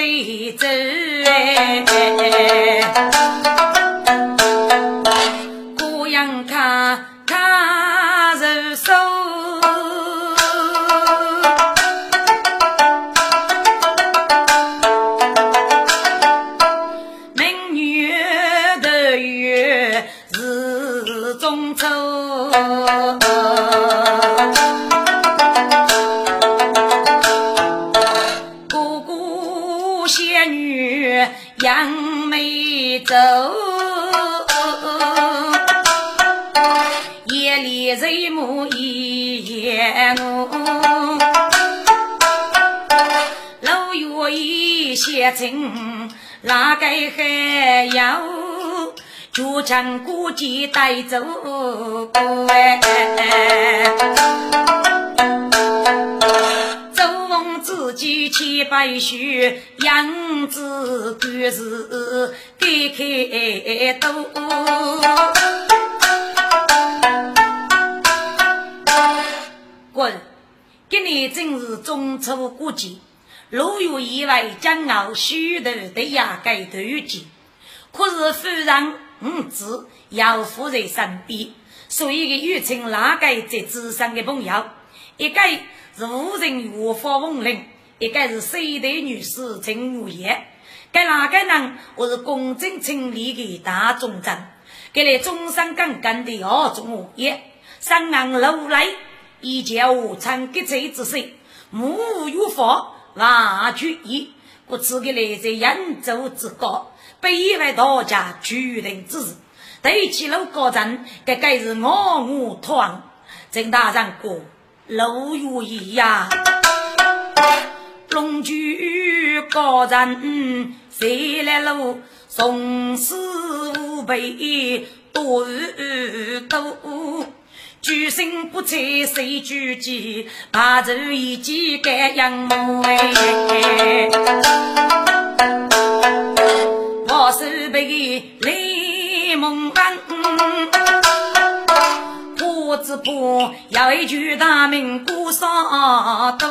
走走哎，夜里人母一夜我，老月一写情，哪个还要就将孤寂带走？自己千百许，样子故事该开多。滚！今年正是中秋过节，路有意外将熬许多的牙盖头节。可是夫人五子要扶在身边，所以个友情哪个在纸上的朋友，一个。是无人无法奉领，一个是谁代女士陈如叶，该哪个呢？我是公正清理的大忠贞，给了中山刚刚的二中物业，上岸楼来，一见无常给罪之事，目无有法，万举义，故此给来在扬州之高，北外大家举人之事，对起楼高站，该该是我我团，郑大人过。路如意呀，龙驹高人谁来路？从此无备多多，举身不测谁举己？把走一记盖阳门哎，我是被雷蒙安。我只怕要一句大名孤上多，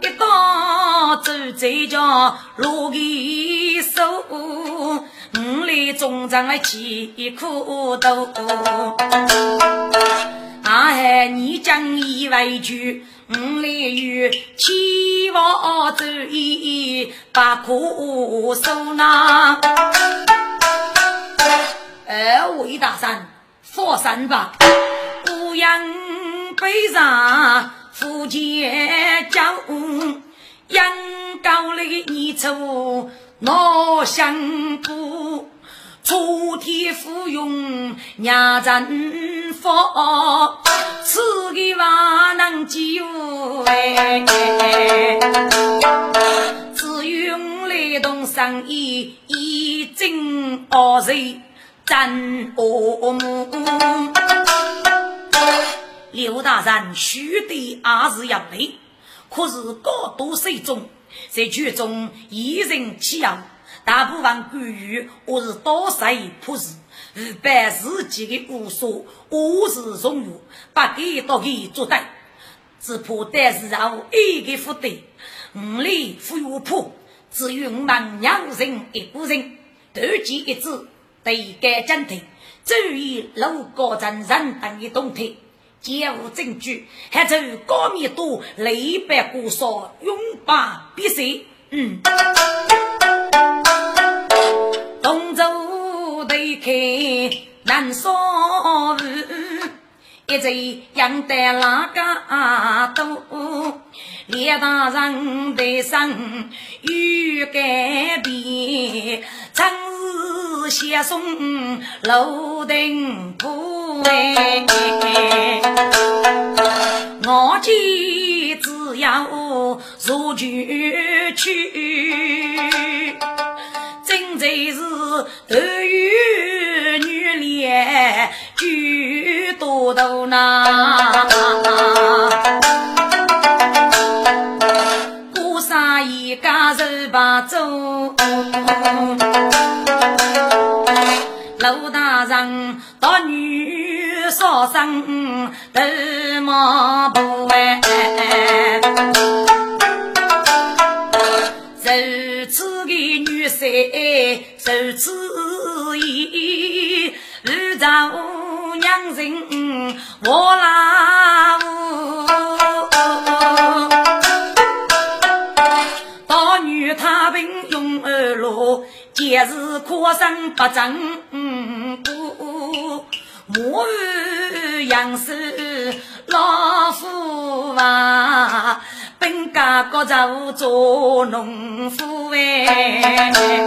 一到走这叫路一手，里中长来起苦头。啊嗨，你讲一万句，五里有七万走一把苦手呐。二位大山，放山吧，乌阳背上，福建江，阳高的泥鳅闹相顾，楚天芙蓉娘真佛，此个万能救哎，只用来动生意，一真二瑞。真恶母，刘大人须得二是要累，可是高度水中，在剧中一人起养，大部分关羽或是多谁朴实，日办自己的无所，我是荣誉，不给多给做对，只怕但是让一个不对，五里富有破，只有我们两人一个人，团结一致。对该暂停，注意楼高层人等的动态，皆无证据，还走高密度雷百过少，永把必死。嗯，作对开难说一直养得那个多，列大人的生有改变，真是。是先送楼顶铺我今只要入局去，真在是儿女女脸举多头呐。孤山一家人把走，陆大人到女少生头毛不哎，的女婿，如此意，日照娘人我拉乌。大女太平永安路，节日可生不争过。母儿养士老夫娃，本家各走做农夫哎。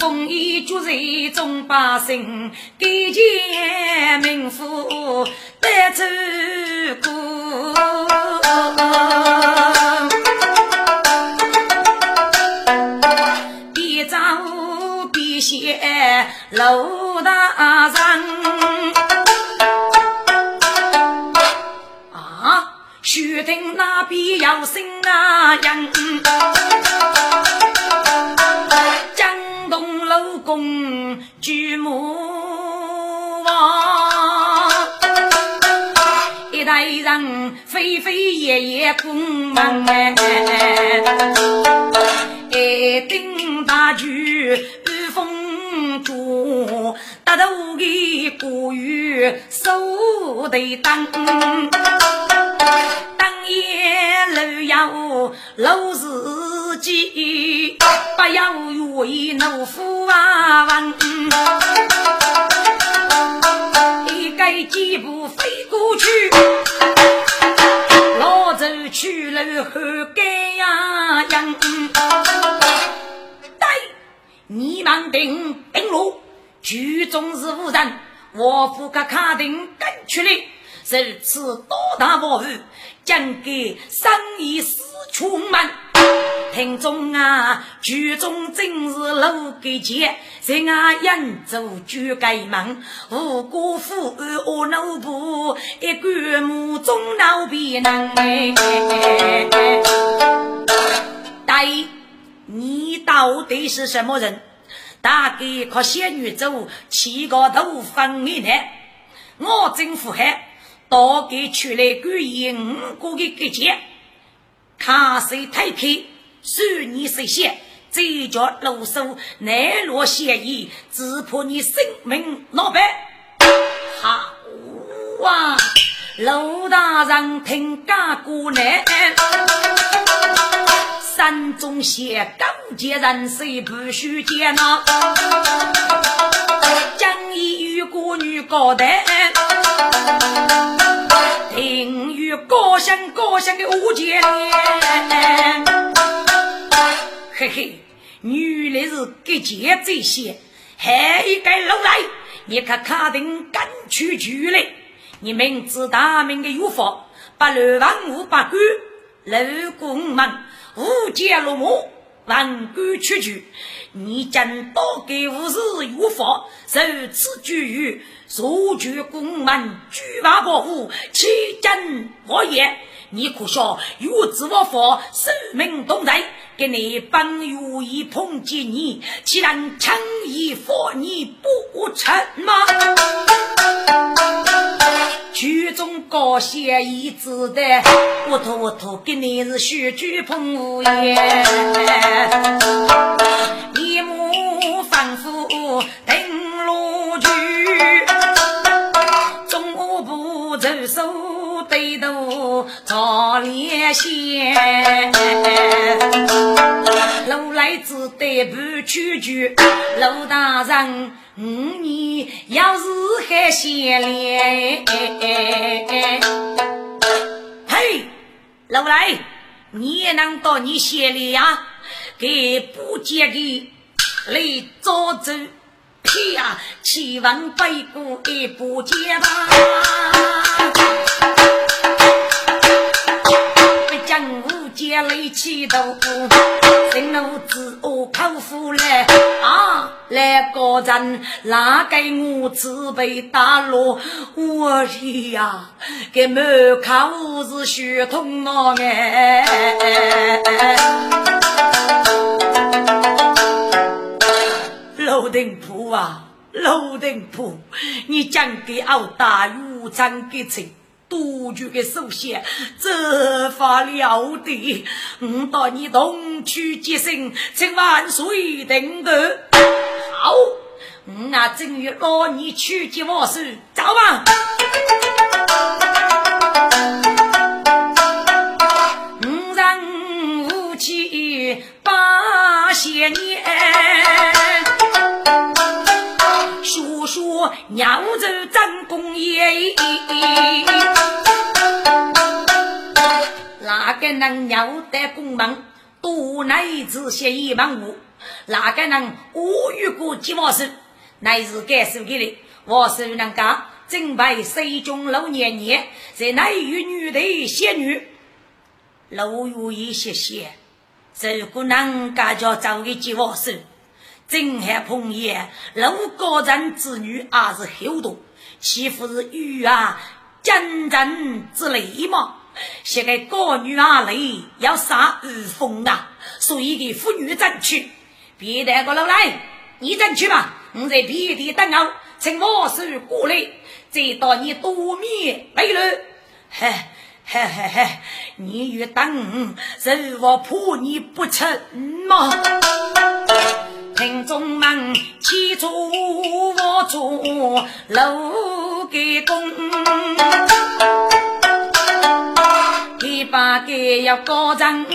丰衣足食众百姓，给钱民富得走过。一朝必谢楼大人听那边有声啊人，江东老公举目望。一代人飞飞夜夜公门哎，一顶大举御风烛，大头的古语手得当，当夜楼要楼自己，不要为奴夫啊问。一改几步飞过去，老走去了后盖呀样。对，你们定定路，剧中是无人，我不可卡定跟出来。如此多大暴雨，将给生意死出门。听众啊，剧中真是老给钱，在俺扬州举盖门，无辜父儿我奴仆，一个目中老别人哎。大爷，你到底是什么人？大概靠仙女走，七个头分一呢？我政府还大概出来管理五个的给钱，卡谁太平？算你实现，这叫露手难落嫌疑，只怕你性命难保。好啊，陆大人听家过来，山中写高洁人谁不许见呐？将一与孤女高谈，听与高声高声的无间恋。嘿嘿，原来是给钱这些，还一个老来，你可卡定敢去局来？你明知大明的有法，把乱王五百官，楼公们无间落幕，万官出局。你将多给五日有法，如此举入局公门，举法保护，欺真我也。你可笑，有知我法，生命同在。给你本有意抨击你，既然诚意佛你不成吗？曲中高写一字的，我托我托，给你是血举捧无言，一目反复定罗局，中不走手。对头朝连线，路来只得不屈居。陆大人，你要是还闲练，嘿，陆来，你也能到你县里呀？给不接的来早走，嘿呀，千万背过也不接吧。家里起头，新奴子我口腹来啊！来个人拿给我自备大锣，我的呀，给门口是血统啊！哎，楼顶铺啊，楼顶铺，你讲给熬大鱼，讲给吃。多局的首先，这法了得！我到你同去接生，请万岁定夺。好，我啊正月老你去接我事，走吧。五人五气八些年，说说鸟州张公爷。哪个能鸟得公门，多乃至写一万五？哪个能无遇过吉王寿？乃是该说给你，我寿能讲，正拜水中老年年，在乃与女的仙女，老有一些些。如果能家叫找个吉王寿，正还碰见老高人之女，也是厚多，岂不是玉啊？真人之类吗？现在高女儿来要杀御风啊，所以给妇女争取。别带个老来，你争取吧。我在别地等候，请我叔过来，再到你多面来了。嘿，嘿嘿嘿，你越等，是我怕你不成吗？做楼给公。一把给要高人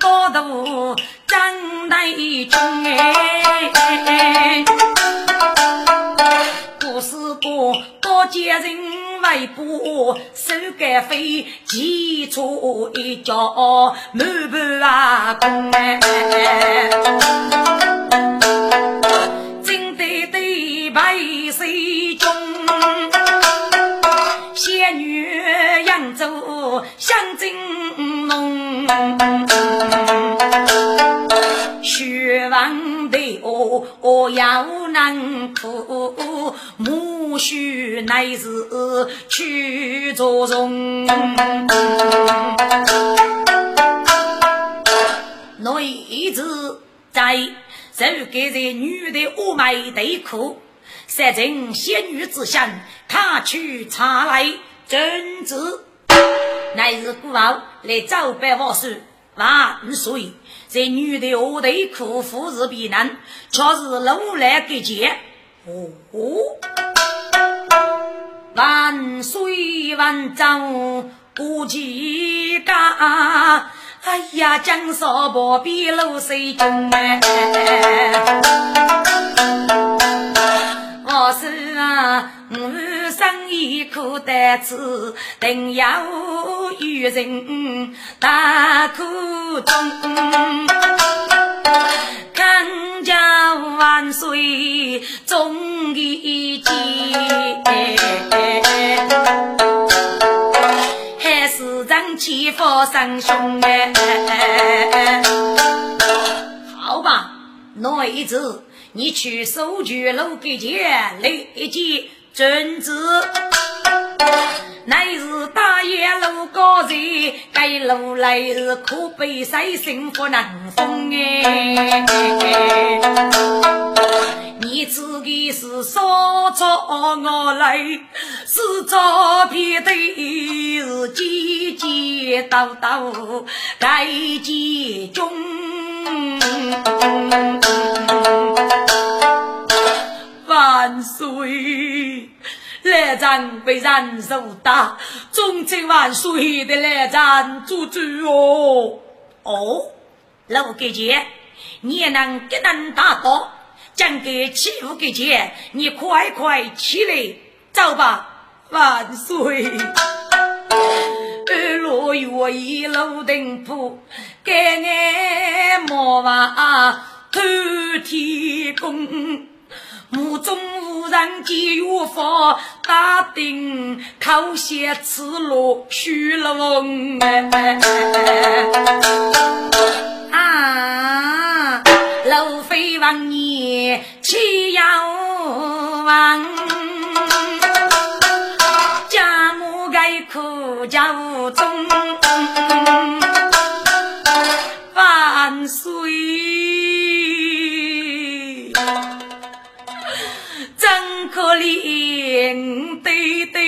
高度张大军哎，不是个高阶人为不手干飞，骑出一脚满盘啊百岁中。仙女扬州香金浓，血王的哦哦要难哭，母婿乃是去做容。女子在手给这女的婀美对哭。三成仙女之相，他去查来真子，乃是孤傲来招拜王叔万岁。这女的何得苦服是避难，却是路来给见。哦，万岁万丈不计家，哎呀，江少伯比露水中哎。我是啊，我生意可得吃，定要与人大苦中。看家万岁终一见，还是让欺负三兄哎。好吧，那一次。你去收据楼给钱，立即准子。乃是大爷路高人，该路来是可悲谁心不能封哎。你自己是说着我来，是照片的是姐姐叨叨该集中。万岁！来战被人受打，忠贞万岁的来战做主哦！哦，老给姐，你也能给人打倒，将给欺负给姐，你快快起来走吧！万岁！二路月一路登坡，盖眼莫忘偷天宫。目中无人见月发，打定口血赤裸虚了翁啊！路飞王爷岂要忘？家母该苦家无中，万岁。怜对对，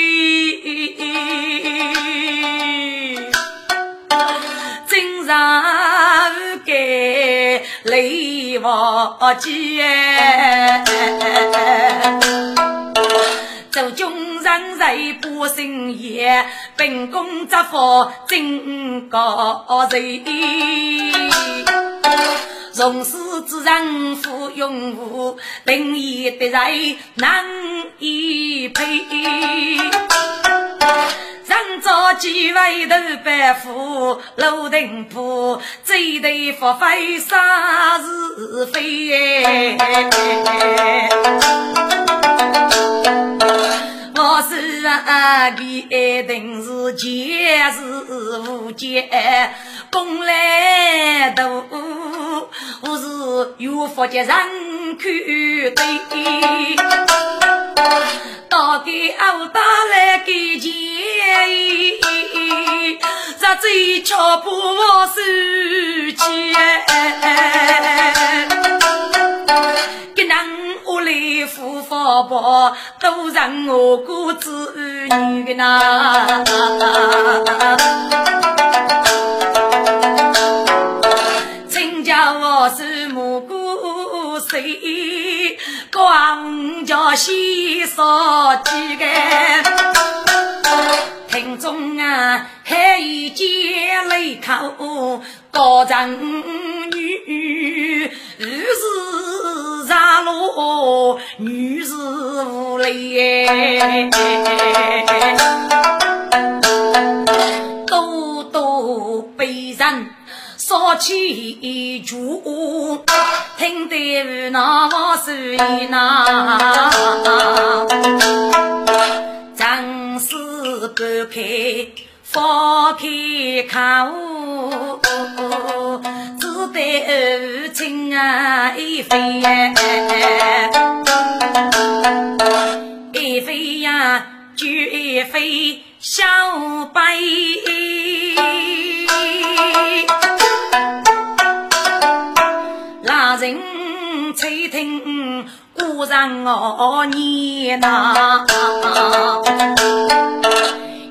真让给泪忘记。心也，秉公执法真高人。从事之人富拥护，定义的人难以配。人造几位头白虎，罗定铺，最对发挥啥是非？我是啊，必定是前世无间，功来多，我是有福的人看对，到给我打来给钱，这最巧不我收钱。我来福发报，都让我过子女呐。光叫先说几个？听众啊，还一见泪口，高长女是上路，女是无泪，多多悲伤。烧起一句烛，听得那我水那，正是半开放开口，只得情啊一飞，一飞呀就一飞小白。听古人我念呐，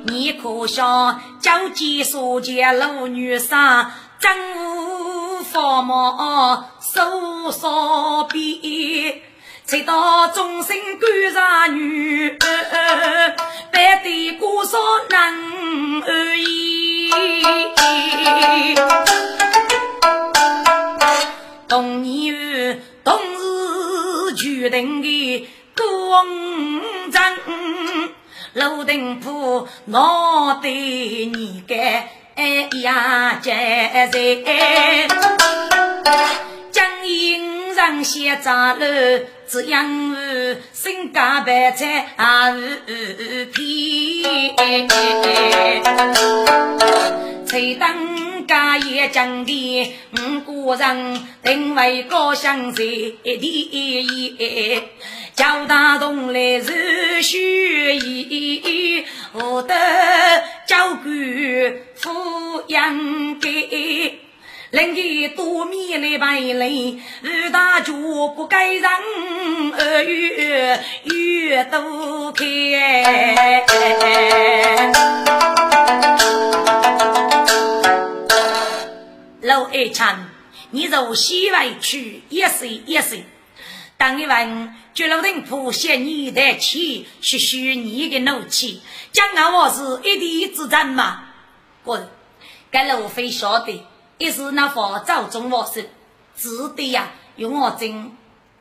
你可笑交际所见老女生，真无法貌手少比，才到终身干啥女，白的姑嫂难而已。同年同日决定的公正，罗定铺我对你该呀在在，将银上写扎楼，只养儿身家白菜啊儿皮，才当。家业讲的，五个人定位高香在第一，交大同来是虚意，我的交官富养给，人家多米来白来，二大脚不该让二月月都开。老二强，你入西外去一岁一岁。当一问，绝路人铺写你的气，去虚你的怒气，讲我是一地之争嘛？滚！该路非晓得，一是那佛祖中我是只得呀，用我真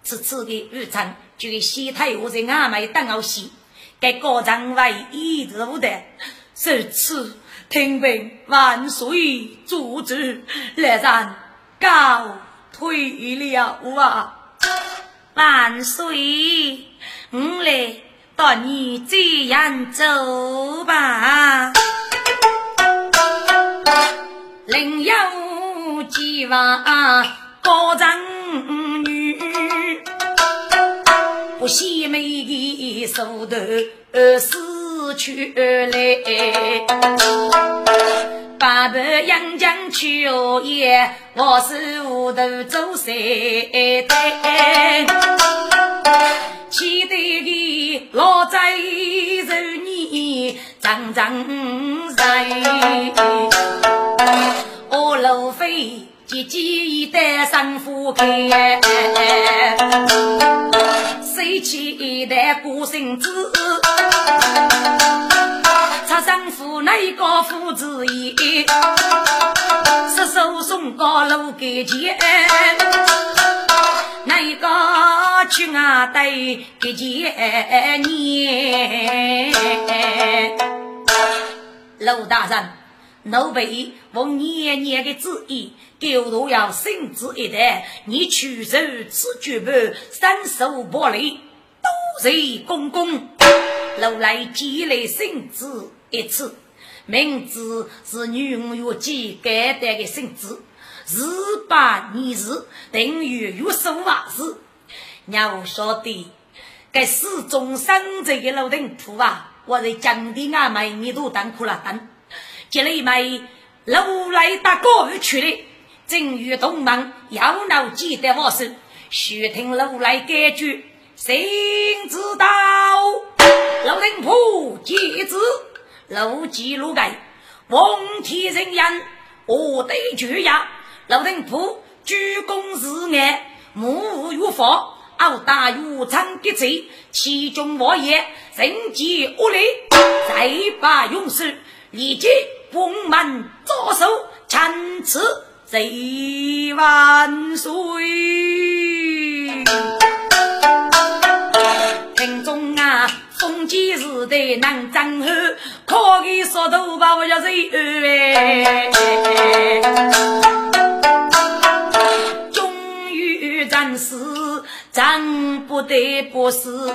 此次的日常，就给西太后在阿妹等我洗，该高长为一直无的，如此。听凭万岁主旨，来人告退了啊！万岁，我来带你这样走吧。另有几万高人女，不惜美的手头死去来。八百杨将去哦耶，我是无头走三代，期待的老在十年长长在，我路飞急急一代上夫开，谁起一代过生子。他丈夫那一个父子爷，失手送高楼给前，那一个去外对给前年。陆大人，奴婢奉年年的旨意，狗都要圣旨一代，你去受此举报，三手不离，多谢公公。陆来积累圣旨。一次，名字是女五月季改代的姓子，十八年时等于月十五日。要晓得，该始终生这个老丁铺啊，我在江的阿妹你都当苦了等。接了一枚路来打过去了，正与同盟要闹记得我手，须听路来改句，谁知道老丁铺戒指。路基路盖，王天人言，我对巨呀，老丁铺鞠躬示爱，目无欲法，傲大有长的贼，其中我也人杰恶力，再把勇士立即封满左手，参此贼万岁。听众啊！封建时代难争后，可给说都把我叫谁哎？终于战死，战不得不死。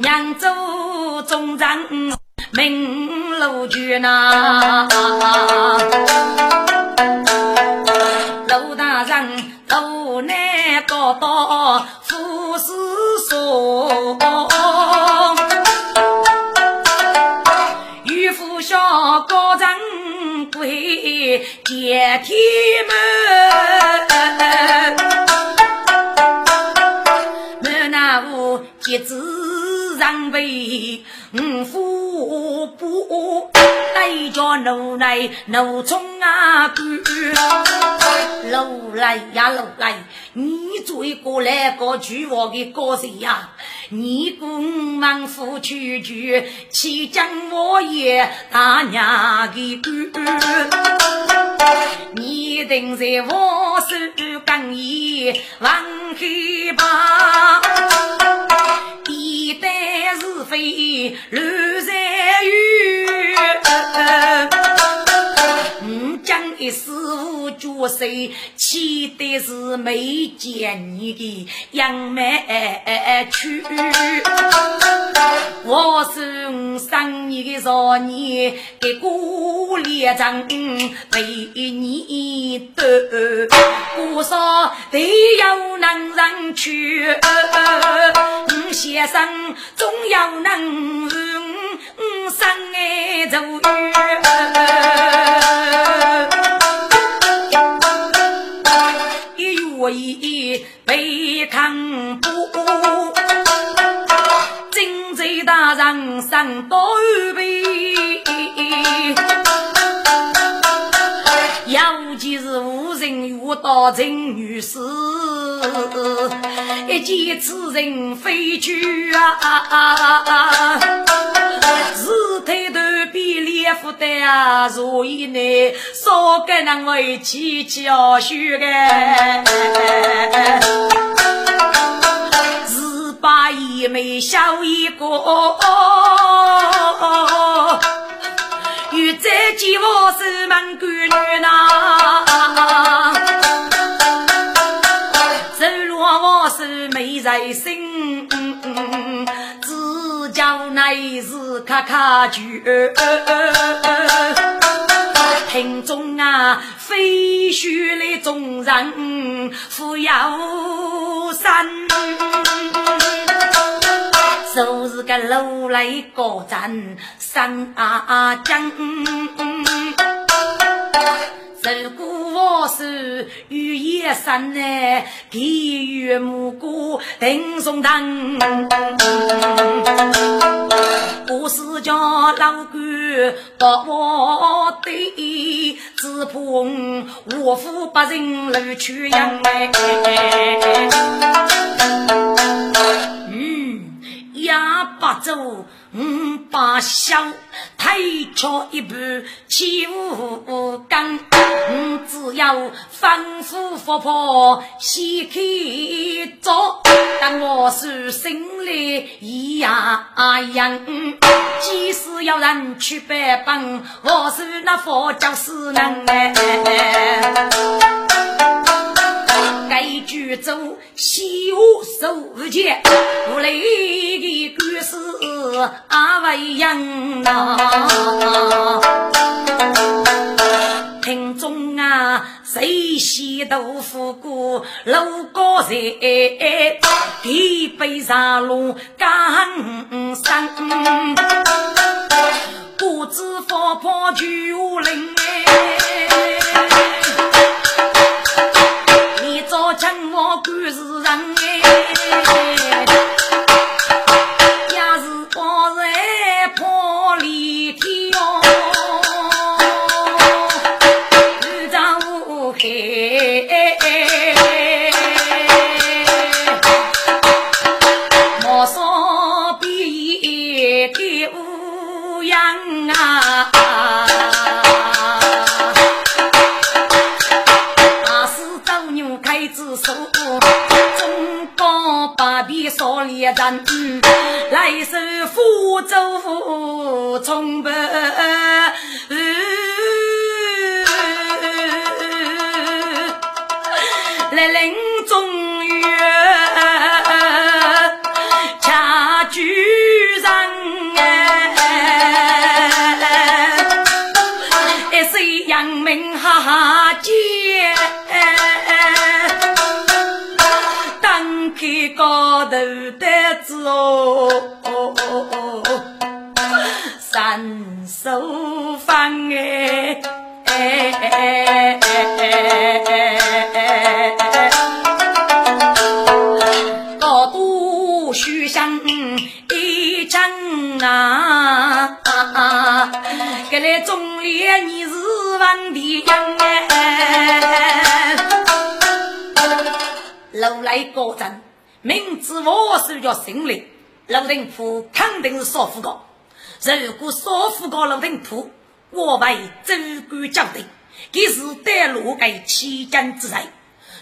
扬州中将名路绝呐，陆大人路难高到富士所。接天门，门那屋结子让被带着奴来奴从啊赶，奴来呀奴来，你追过来个娶我的高谁呀？你公忙夫去去，岂将我也大娘的管？你定在我手更衣往黑怕，一旦是非乱在雨。将一师傅绝手，气的是没见你的杨梅去。我是生你的少年，给过列张被你得，多少得有能人去。嗯，先生总要能嗯生爱走一月一被看不，金贼大人上刀背，尤其是无人遇到陈女士，一见此人飞去啊！是抬头。比脸福的啊，所以呢，少跟那位起起哦，虚个，是把一枚小一个，与这希望是门闺女呐，走路我是没在心，叫乃是咔咔句。庭中啊，飞絮的众人扶摇山，就是个楼来高站山啊江。如果我是雨夜山呢，地狱木姑定松堂，我是叫老官到我的，只怕我夫不仁路去养哎。哑巴走。五把香，推敲一盘起五缸，五只要反复复破，先开做。但我是心里一样样，即使有人去拜访，我是那佛教师能哎。该举走西湖守节，无雷的故事阿未样呐。听众啊，谁洗豆腐锅楼高山，地北上路干山，不知佛婆九灵祝福从北。手放哎，高度须向一张啊，给来中年你是万的样哎，楼来高站。明知我是叫心灵，陆定府肯定是少副高。如果少妇高陆定府，我为州官交代，给是带路给千金之人，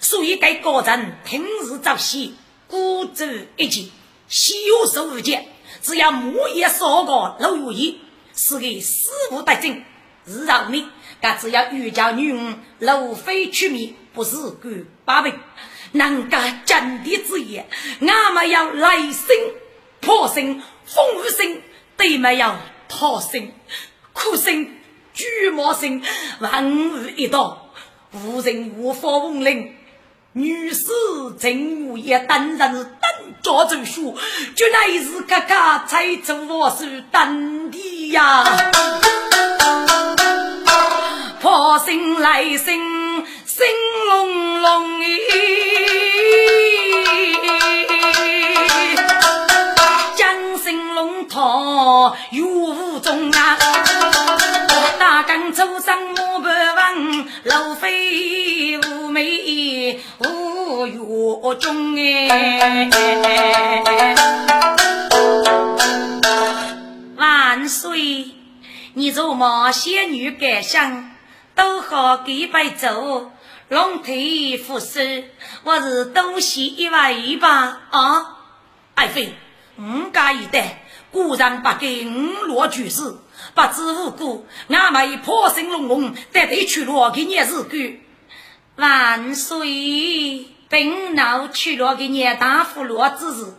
所以该高人平时早起，孤舟一击，修手无间，只要木叶少个陆如意，是给死无得正。日后呢，该只要遇叫女儿陆飞出面，不是官八辈。能够真的之言，俺们要来生、破生、风雨生，对没有逃生、苦生、巨魔生，万物一道，无人无法闻令。女士正午也当然是等着走书，就那一时刻刻才做我是等的呀，破生来生。心隆隆咦，龙套有无中啊，大江走上莫不问，路飞无美无月中哎，万岁！你做毛仙女感想，都好给白走。龙腿扶手，我是东西一位吧？啊，爱妃，五家一代，故上不给五罗举事，不知无故，俺妹破声隆隆，得得去罗给你日干。万岁，本闹去罗给你大夫罗之日，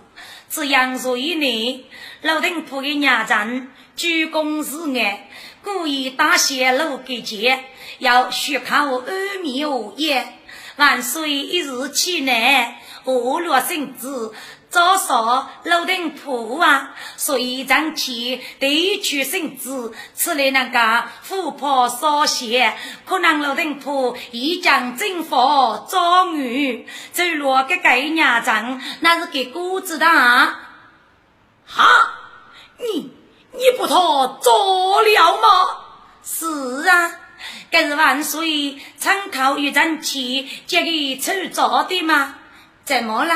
自杨岁内，老丁铺的 nhà 站，鞠躬示爱，故意打泄露给接，要续考阿弥陀耶。万岁一日起来，我落圣子。早说楼顶铺啊，所以长期对取圣旨，此类那个富婆少些，可能楼顶铺一将征服状元，走落个盖娘长，那是给姑子的。哈，你你不托做了吗？是啊，这是万岁参考一战期接给出做的吗？怎么了？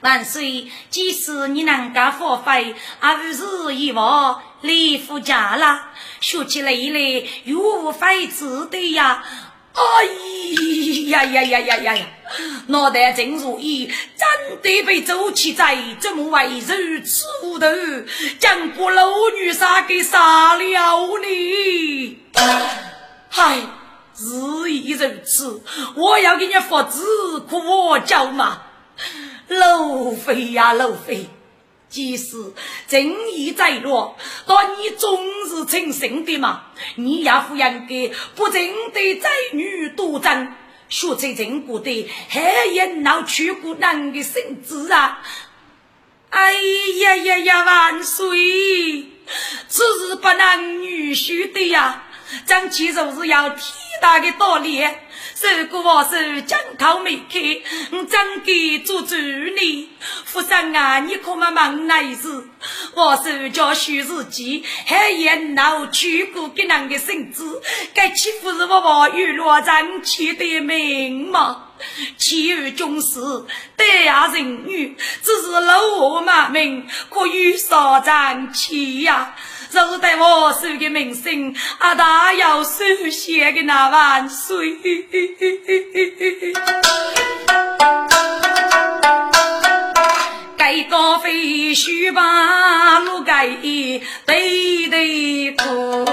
万岁！即使你能够发挥，而不是以往离夫家了，说起来来又无非子的呀！哎呀呀呀呀呀呀！脑袋真如意，真的被周七在，这么会如此无头，将不老女杀给杀了呢？嗨，自以如此，我要给你发子，可我叫嘛？路飞呀路飞，即使正义在落，但你总是称神的嘛。你也不应该不正的在女多争，学在正国的还应闹去过男的圣旨啊！哎呀呀呀，万岁！此事不能女婿的呀，咱其实是要天大的道理。如果我是江口没开，我怎给做主呢？夫人啊，你可没忙那事。我是叫徐世基，还演闹去过给人的孙子，该岂不是我我与罗章起的名吗？其余军士待下人女，只是老我马名，可与少长气呀。若是对我手的名声，阿大要首先的那万岁。该高飞须把路盖对对哭，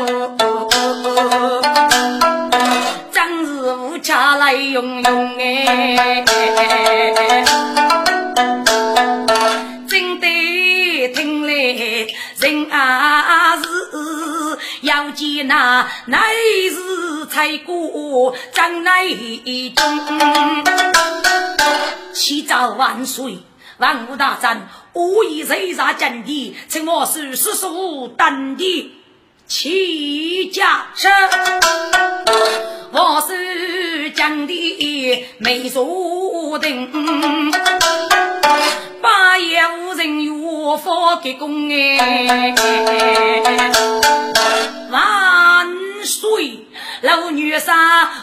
真是无家来用用哎，要见那乃是才过张乃忠，七朝万岁。万物大战，我以谁杀阵地，请我是师叔等的齐家声。我是将的没坐定，八爷无人与我发给公哎，万岁。老女婿，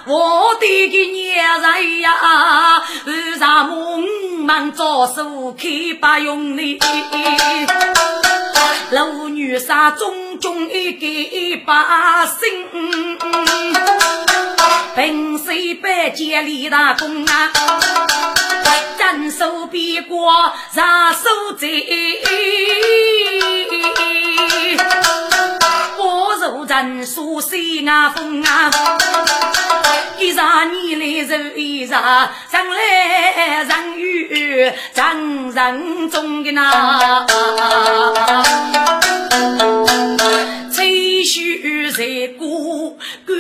我的个娘人呀，日上梦梦早手开把用哩。老女婿中中一个一把心，平时百结立大功啊，斩首别过杀手贼。我如人说西啊风啊，一场你来一场，人来人与人人中的那，吹嘘在过干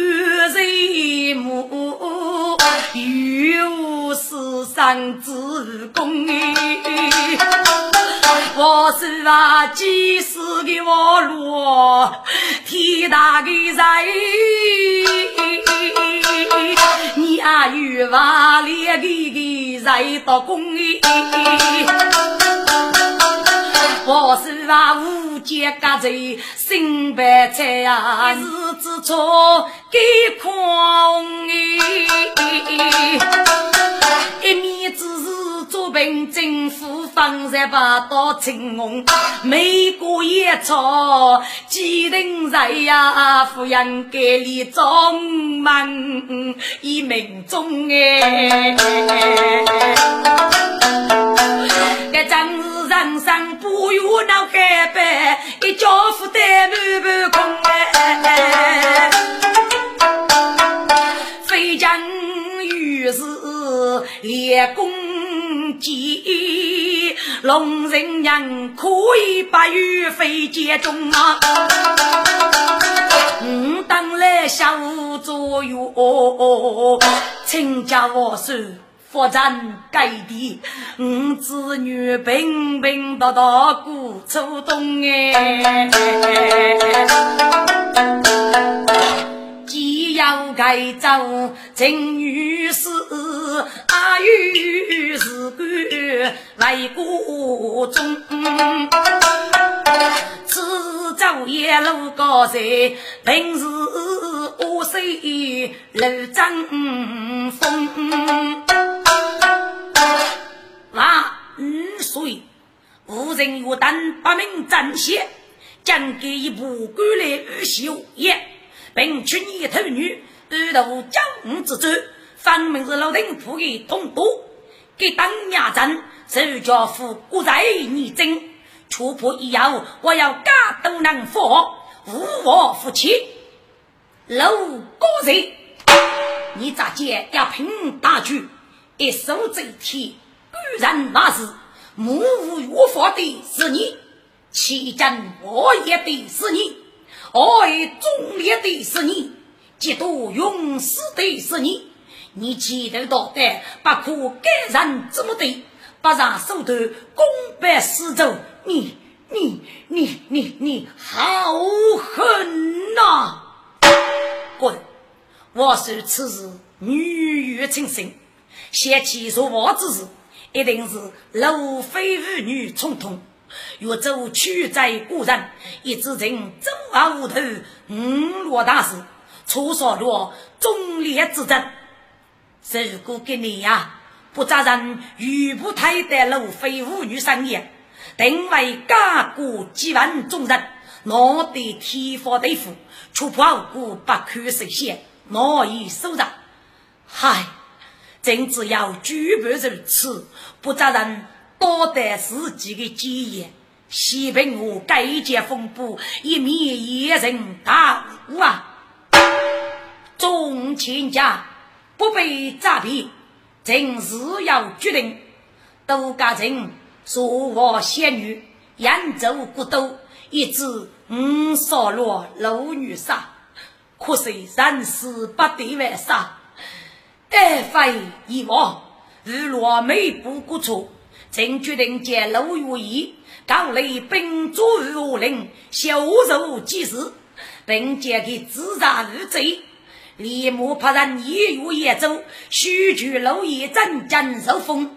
人母，有世上之功我是啊，几时的我路，天大的人，你啊有瓦烈的的人到公哎，我是啊无间隔罪，心白菜啊，日子错给空哎，一面之是。做兵政府方才把刀青红，每个夜草几人在呀？富人给里装满一命中哎，这真是人生不有那改变，一不空哎，飞将于是列公鸡，龙人娘可以把玉飞接中啊！嗯，当来下午左右，请家我手。发展改地，五子女平平道道过初冬哎，既要改造陈女士，阿有是官为国忠。此朝也路高山，平时我水路争风。那五岁，无人有胆把命展现，将给一部官来修也，并娶你头女，二度江之州，分明是老丁府的同都，给当 nhà dân，手脚夫国在你真，出破以后，我要家都能富，无我夫妻，老高人，你咋见要凭大局，一手遮天。居然那是。目无约法的是你，欺真恶业的是你，爱忠烈的是你，嫉妒勇士的是你。你气头大胆，不可改人这么的，不让手头公办私走。你你你你你好狠呐！滚！我说此事女欲成生，先起说话之事。一定是路非妇女冲动，越走屈在故人，一直成走而无头，五落大事，出所落忠烈之争。如果给你呀，不扎人玉不太的路非妇女生业，定为家国几万众人，拿得天发地富，出破无不可实现，难以收场。嗨！正只要举办如此，不责人多得自己的基业。西平我改革风波，一面野人大误啊！众亲家不被诈骗，正是要决定。杜家人说我仙女，扬州古都，一直五少罗楼女杀，可惜人事不得为啥？爱非遗忘，日落美不过错，正决定借陆月义，高雷兵卒如林，修肉几时，并借给自杀入贼，立马派人一月夜走，须去陆叶镇江受封，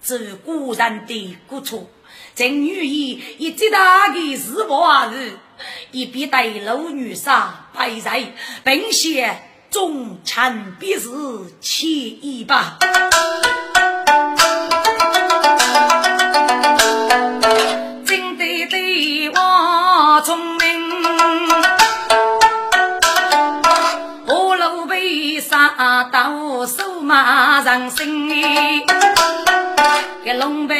自古人的过错，正女意一最大的日报而，一边带陆女杀白在，并写。忠臣必是其一吧，马上心？给龙背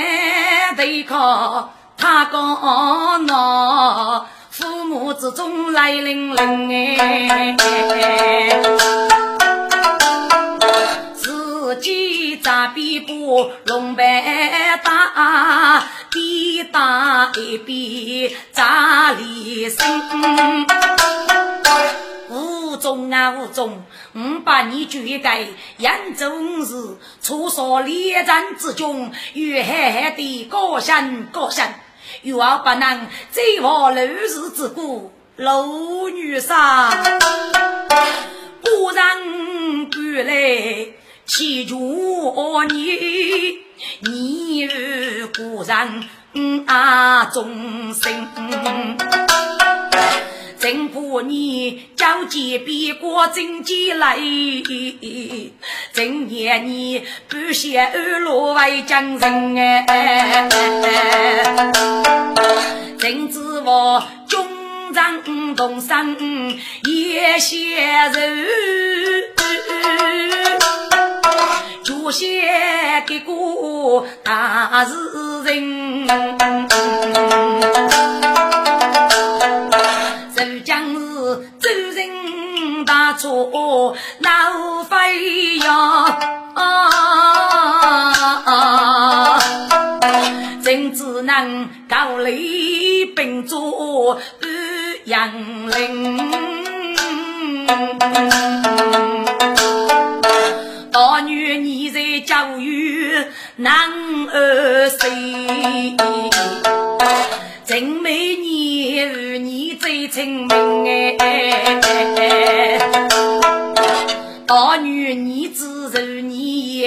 对靠他讲喏。父母之中来临临哎，自己咋边布龙白大，边打一边扎里身。吴中啊吴中，五百年绝改，扬州是出少列战之中，与海海的高山高山。又要不能再往陋日之过，老女杀，果然归来祈求你，你与故人啊忠心。真怕你交接别国真进来，真念你不写二路为将人哎，真指望军长动身也写人，写给个大诗人。浙将是周人大错，那飞非要啊人只能高丽并坐安阳陵。大女你在教育男儿谁？真美你与你最亲民哎，大女你只如你，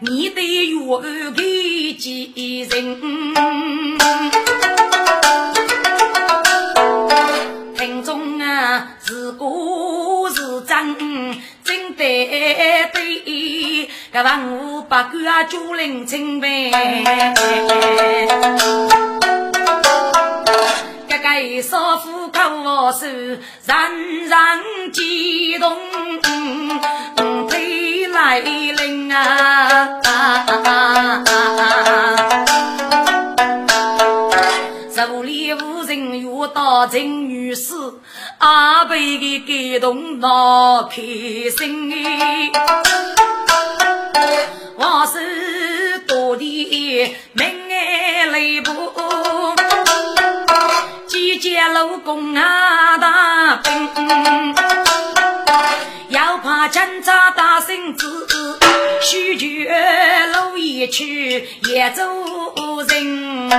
你得有个几人？听众啊，是古真，真得对，个万物百官啊，主人清白。该少妇口手，人人激动，推来临啊！手里无人遇到陈女士，阿贝的感动闹开心哎！我是多的门爱来不。见老公啊，大兵，要怕警察打声子，许绝路一去也走人。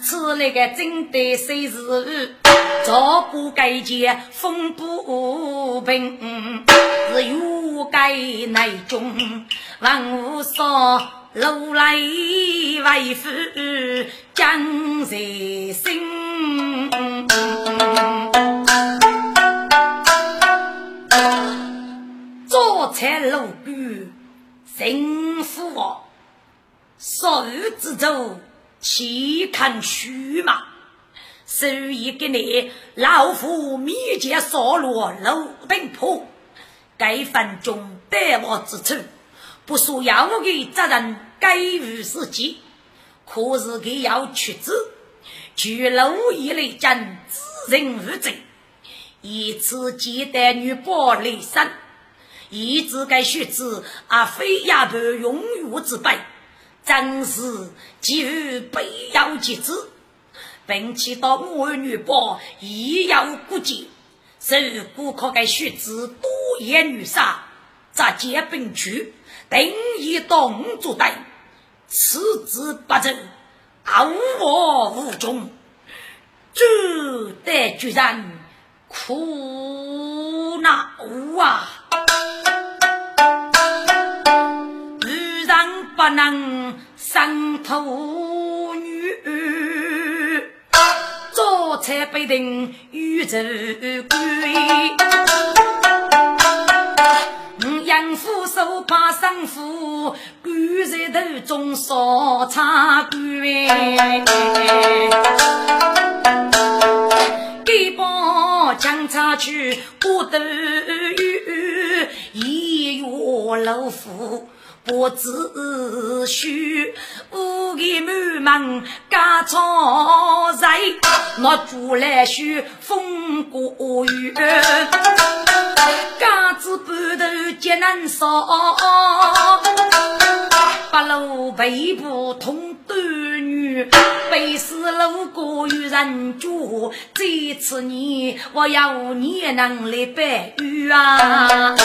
此那个真的谁是？早不该见风不平，是欲该内中万物少。路来为夫将在心，做菜路边幸福哦，少日之中岂看虚嘛？所以给你老夫面前扫落路灯铺，该分中得我之处，不属要我的责任。该于自己，可是给要屈子，去路一类将自认无罪，一次接待女宝来生，一直该学子而非亚伯永远之辈，真是给予必要及之，并且到我女宝亦要顾及，是顾客该学子多言女杀，则结并举，定义动作等。此之不正，无我无终，只得居然苦恼啊！不能生头女，做菜必定遇着鬼。养父手把生父，棺在头中烧茶干。给把将插去不得雨，一月老夫。不知虚，五个满门家草在，我住来许风过雨，家子半头皆难烧，八路背部通断女，背死路过与人住，这次你我要你能来白玉啊！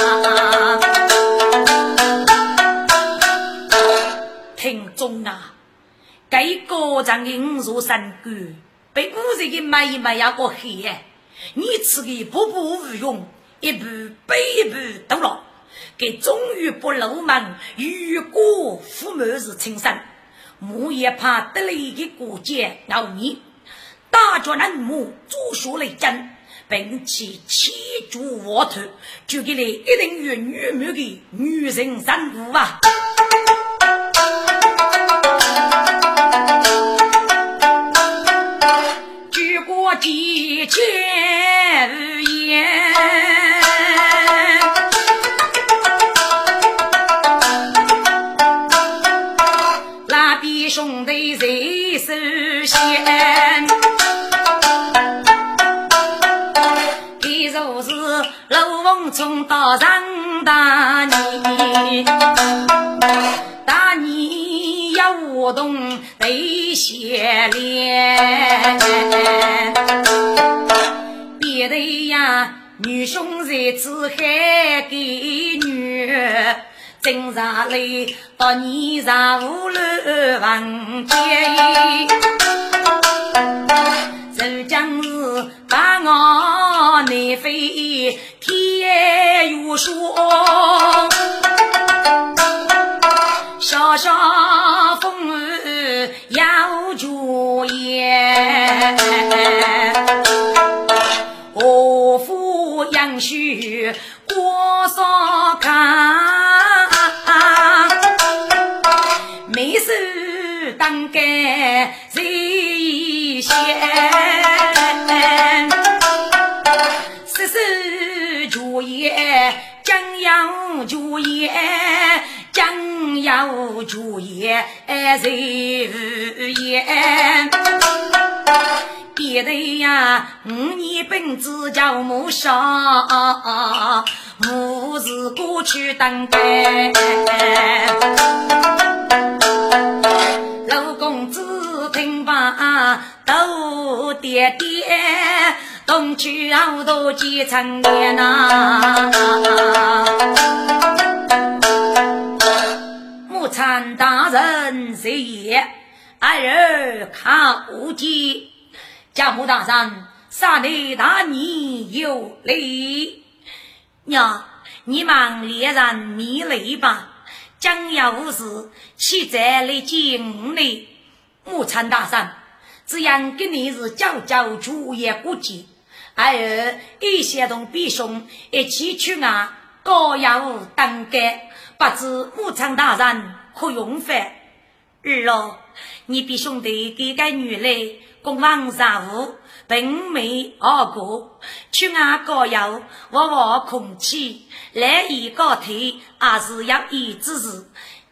听中啊，该个长的五座山关，被古人的妹妹呀过黑，你吃的步步无用，一步比一步都了，给终于不露门，如果父母是亲生，我也怕得了一个过节熬你，大脚人母做学来争，并且气足沃头，就给你一定有女母的女人生物啊！几千言，那边兄弟在手先，给一如是，陆凤冲到上大年，大年活动得写脸，别的呀，女兄在此海给女。正上来到你上五楼房间，就将是把我内飞天又说，小小要住言，何夫杨须过少看。当该谁先？十四主业将要主业，将要主业谁言？别的呀，五年本子叫母上，母是过去当该。老公子听罢，都爹爹，东去好多几层年呐。木参大人谁也？儿儿看无忌。家母大人，杀你大你有礼。娘，你忙猎人迷雷吧。将要无事，岂在来见我呢？母亲大人，这样跟你是教教主也过节，儿儿一些同弟兄一起去啊，高要当该，不知母亲大人可用饭？儿咯，你比兄弟给个女来共王上务。并没二哥，去外高要我我空气来一高腿，还是要一之事。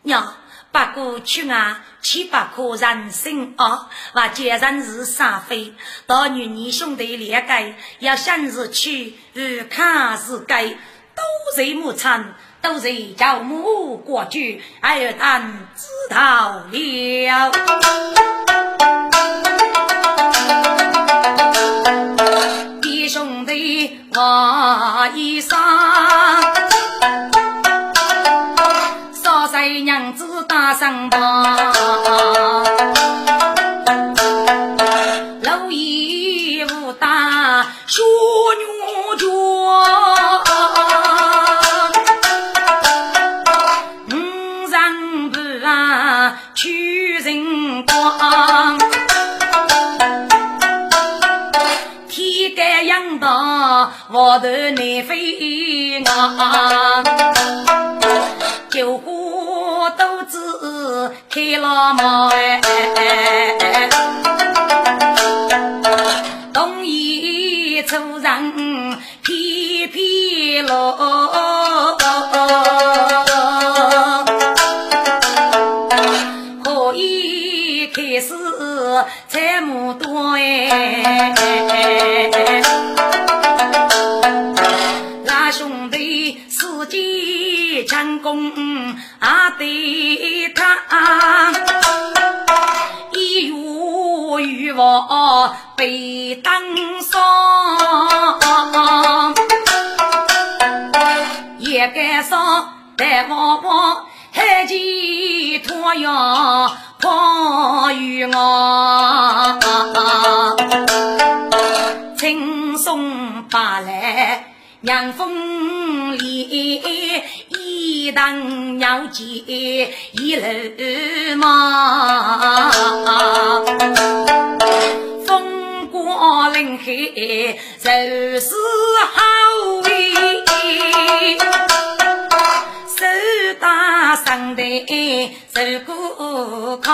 娘，不过去外七八颗人参啊，我接人是杀飞。到女你兄弟两个要生日去，日看是该都是母亲，都是叫母过去，儿谈知道了。弟兄弟，我一生，少帅娘子打上榜，我头难飞啊，救火肚子开了门哎，东一出人皮皮落，可以开始这么多哎。成功啊，对他一月欲望被当上，也该上在往往海起托阳泡与我，轻松把来。杨风里，一当鸟叫一路忙。风过林海，就是好味。手打上台，手过炕。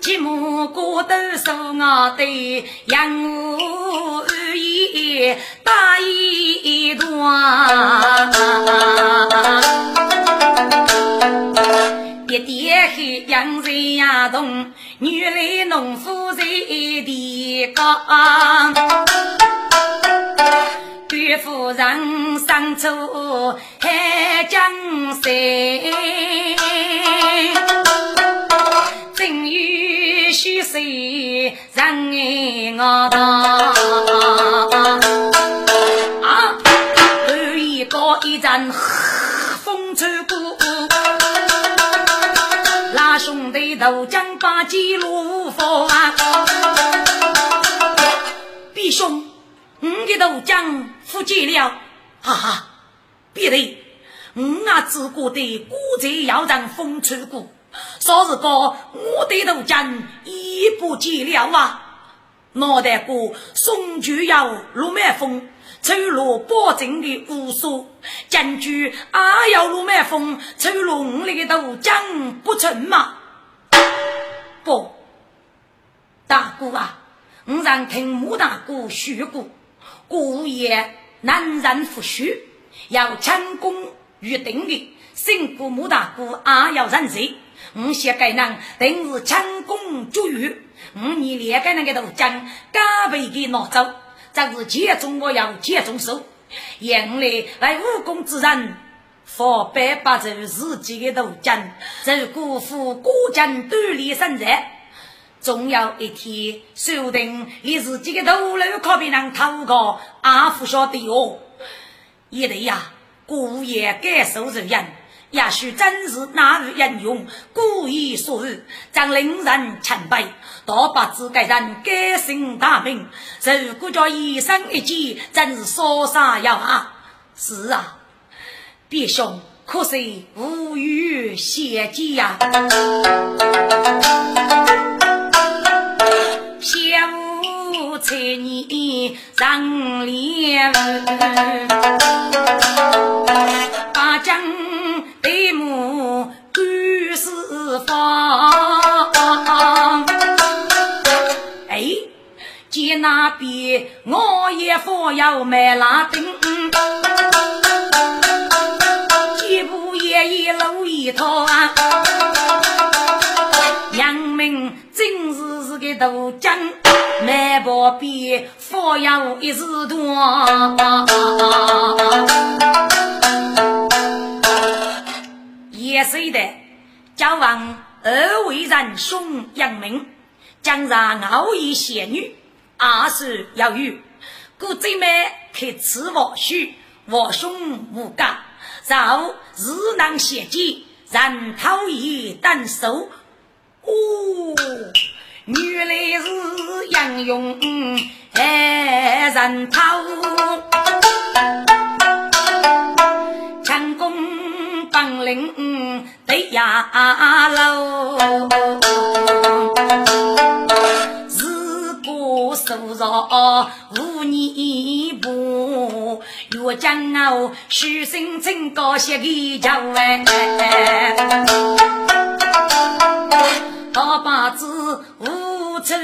寂寞过都说我的养我日夜打一段，爹爹黑养人呀动，女来农夫在地干。夫人上出海江山，有虚岁人爱我当。啊，半夜高一阵风吹过，拉兄弟都将把几路放。弟兄，五的豆浆付尽了，哈哈！别的，我那自古的古宅要让风吹过，说是个我的豆浆已不见了啊！脑袋瓜送酒要入满风，抽落保证的无数，将军也要入满风，抽落我那个豆浆不成吗？不，大哥啊！我让听穆大哥说过，故业难人不虚，要成功预定的，辛苦穆大哥也要认识。我先给人定是成功足语，我你连个那个都将加倍给拿走，这是切中我要切中手。原来为武功之人，佛百八走自己的都将，受辜负国家锻炼身材。总有一天，说不定你自己的头颅可被人偷过，阿不晓得哦。也对呀，故意感受人，也许真是那日英雄，故意所为，将令人钦佩。倒不知给人改姓大名，如果叫一生一见，真是说啥要啊？是啊，别兄，可惜无语谢计呀。小才你上脸，那边我也佛要买拉丁，几步也一路一套啊，杨明。今日是个渡江，满坡边佛要一时多。也是的，交往二位仁兄杨明，将让傲一仙女，二是要有故最美可赐我许，我兄无干，然后日能写记，人讨厌等收。哦，原来是杨勇爱人头，强攻本领得压楼，手上无泥布，越江傲虚心真高些个叫哎。大把子无处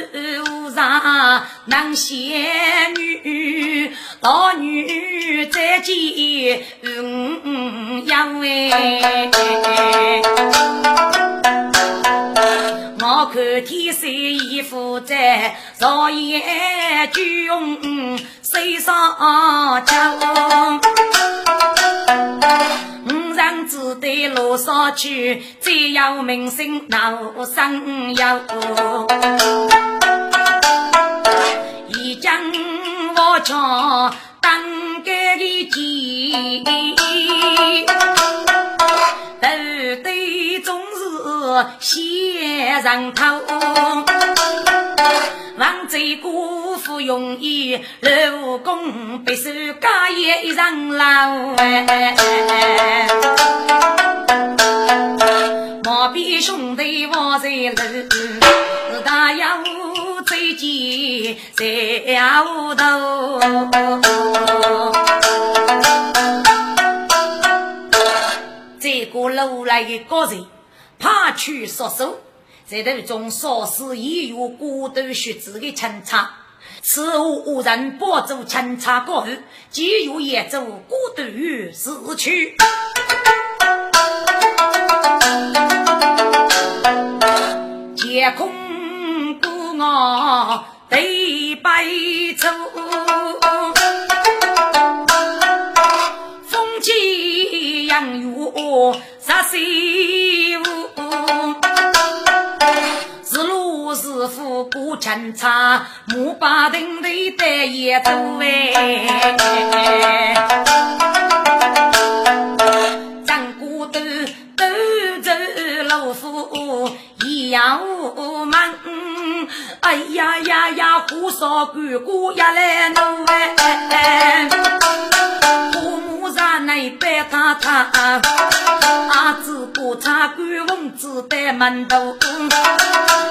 无上能仙女，大女在见嗯呀喂。我看天色已复在，昨夜君水上江。让子对路上去，只要名声闹声哟。一将我唱当个的鸡，头对总是先人头。王贼姑父容易，老公白手家业一场老。毛边兄弟我在路，大要最急在后头。这个路来的高人，怕去杀手。在途中，少时已有孤独学子的清茶，此后无人保住清茶过后，即有也走孤独死去。天空孤傲对白昼。正月十三五，是。路是。富不清茶，木把亭头得也多哎。张骨头都走老夫一样忙。哎呀呀呀，胡烧鬼姑呀来弄。哎白塔塔，阿子过茶馆，翁子在门头。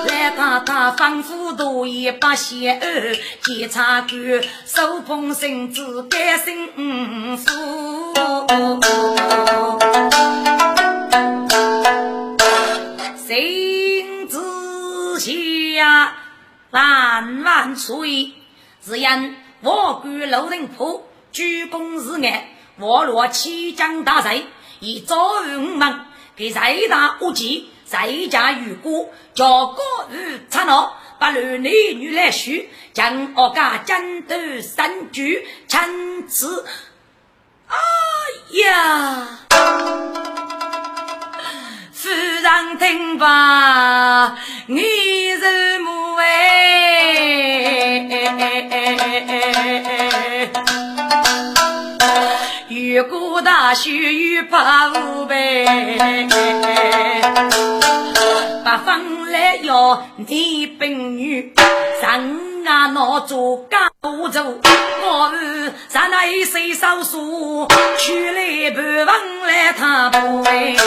来太太吩咐多一把鞋儿，检察官手捧绳子该幸福。绳子下万万岁，只因我官路人破，鞠躬示爱。我若起将大帅，以早于五门，给在大武器，在家御果，叫国与刹那，把男女女来许，将我家战斗三举，参此。哎呀，夫人听罢，你是母哎。越过大雪与八五倍，八方来要你本女，上啊那座高州，我是咱那一岁少数，去来不忘来他不为。